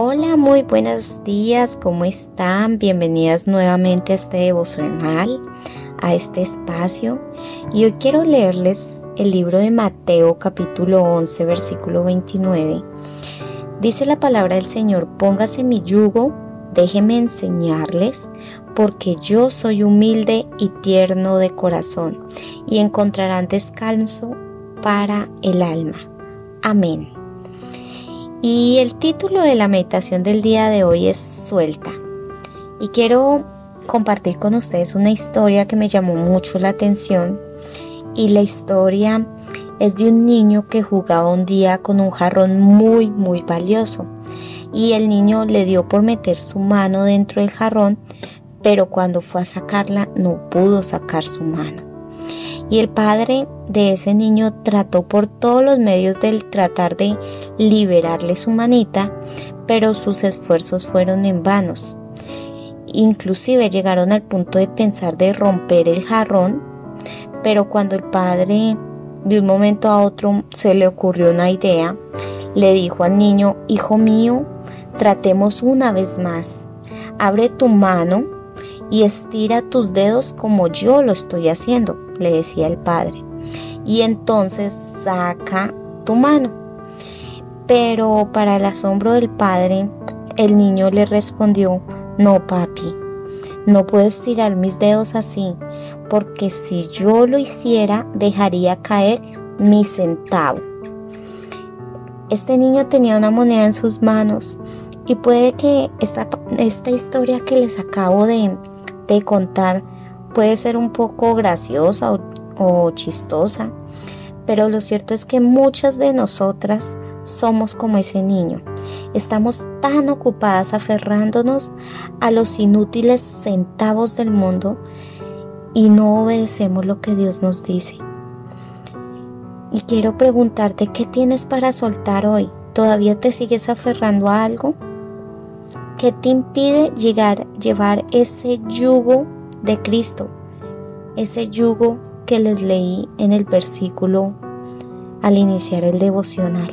Hola, muy buenos días, ¿cómo están? Bienvenidas nuevamente a este devocional, a este espacio. Y hoy quiero leerles el libro de Mateo capítulo 11, versículo 29. Dice la palabra del Señor, póngase mi yugo, déjeme enseñarles, porque yo soy humilde y tierno de corazón, y encontrarán descanso para el alma. Amén. Y el título de la meditación del día de hoy es Suelta. Y quiero compartir con ustedes una historia que me llamó mucho la atención. Y la historia es de un niño que jugaba un día con un jarrón muy, muy valioso. Y el niño le dio por meter su mano dentro del jarrón, pero cuando fue a sacarla no pudo sacar su mano. Y el padre de ese niño trató por todos los medios de tratar de liberarle su manita, pero sus esfuerzos fueron en vanos. Inclusive llegaron al punto de pensar de romper el jarrón, pero cuando el padre de un momento a otro se le ocurrió una idea, le dijo al niño, hijo mío, tratemos una vez más. Abre tu mano y estira tus dedos como yo lo estoy haciendo le decía el padre. Y entonces saca tu mano. Pero para el asombro del padre, el niño le respondió, no papi, no puedo estirar mis dedos así, porque si yo lo hiciera dejaría caer mi centavo. Este niño tenía una moneda en sus manos y puede que esta, historia que les acabo de, de contar puede ser un poco graciosa o, chistosa, pero lo cierto es que muchas de nosotras somos como ese niño. Estamos tan ocupadas aferrándonos a los inútiles centavos del mundo y no obedecemos lo que Dios nos dice. Y quiero preguntarte, ¿qué tienes para soltar hoy? ¿Todavía te sigues aferrando a algo? ¿Qué te impide llegar, llevar ese yugo de Cristo, ese yugo que les leí en el versículo al iniciar el devocional.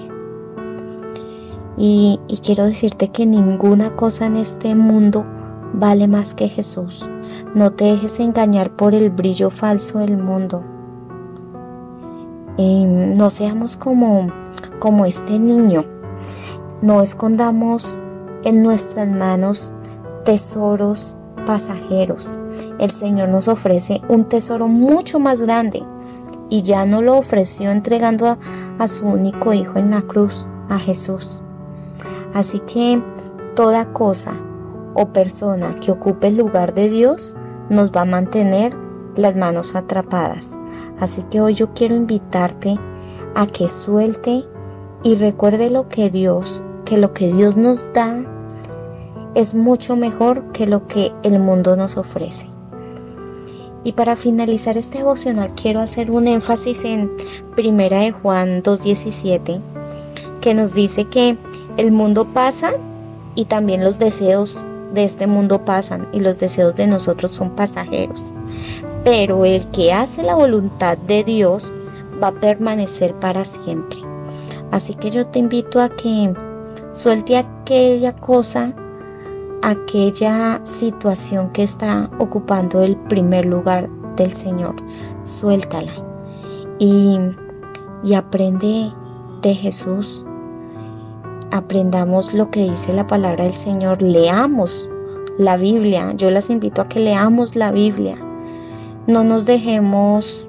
Y, quiero decirte que ninguna cosa en este mundo vale más que Jesús. No te dejes engañar por el brillo falso del mundo. No seamos como, como este niño. No escondamos en nuestras manos tesoros pasajeros. El Señor nos ofrece un tesoro mucho más grande y ya no lo ofreció entregando a, su único Hijo en la cruz, a Jesús. Así que toda cosa o persona que ocupe el lugar de Dios nos va a mantener las manos atrapadas. Así que hoy yo quiero invitarte a que suelte y recuerde lo que Dios, que lo que Dios nos da es mucho mejor que lo que el mundo nos ofrece. Y para finalizar este devocional quiero hacer un énfasis en Primera de Juan 2:17 que nos dice que el mundo pasa y también los deseos de este mundo pasan y los deseos de nosotros son pasajeros. Pero el que hace la voluntad de Dios va a permanecer para siempre. Así que yo te invito a que suelte aquella cosa aquella situación que está ocupando el primer lugar del Señor. Suéltala y, y aprende de Jesús. Aprendamos lo que dice la palabra del Señor. Leamos la Biblia. Yo las invito a que leamos la Biblia. No nos dejemos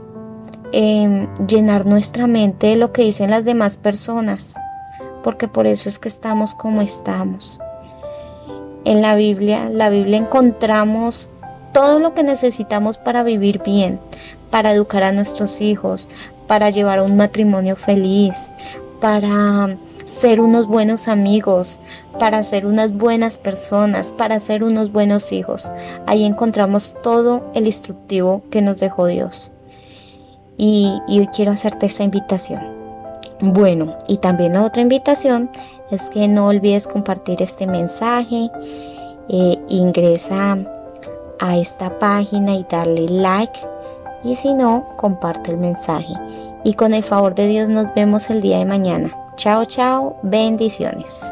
em, llenar nuestra mente de lo que dicen las demás personas, porque por eso es que estamos como estamos. En la Biblia, la Biblia encontramos todo lo que necesitamos para vivir bien, para educar a nuestros hijos, para llevar un matrimonio feliz, para ser unos buenos amigos, para ser unas buenas personas, para ser unos buenos hijos. Ahí encontramos todo el instructivo que nos dejó Dios. Y, hoy quiero hacerte esta invitación. Bueno, y también la otra invitación es que no olvides compartir este mensaje. Eh, ingresa a esta página y darle like. Y si no, comparte el mensaje. Y con el favor de Dios nos vemos el día de mañana. Chao, chao. Bendiciones.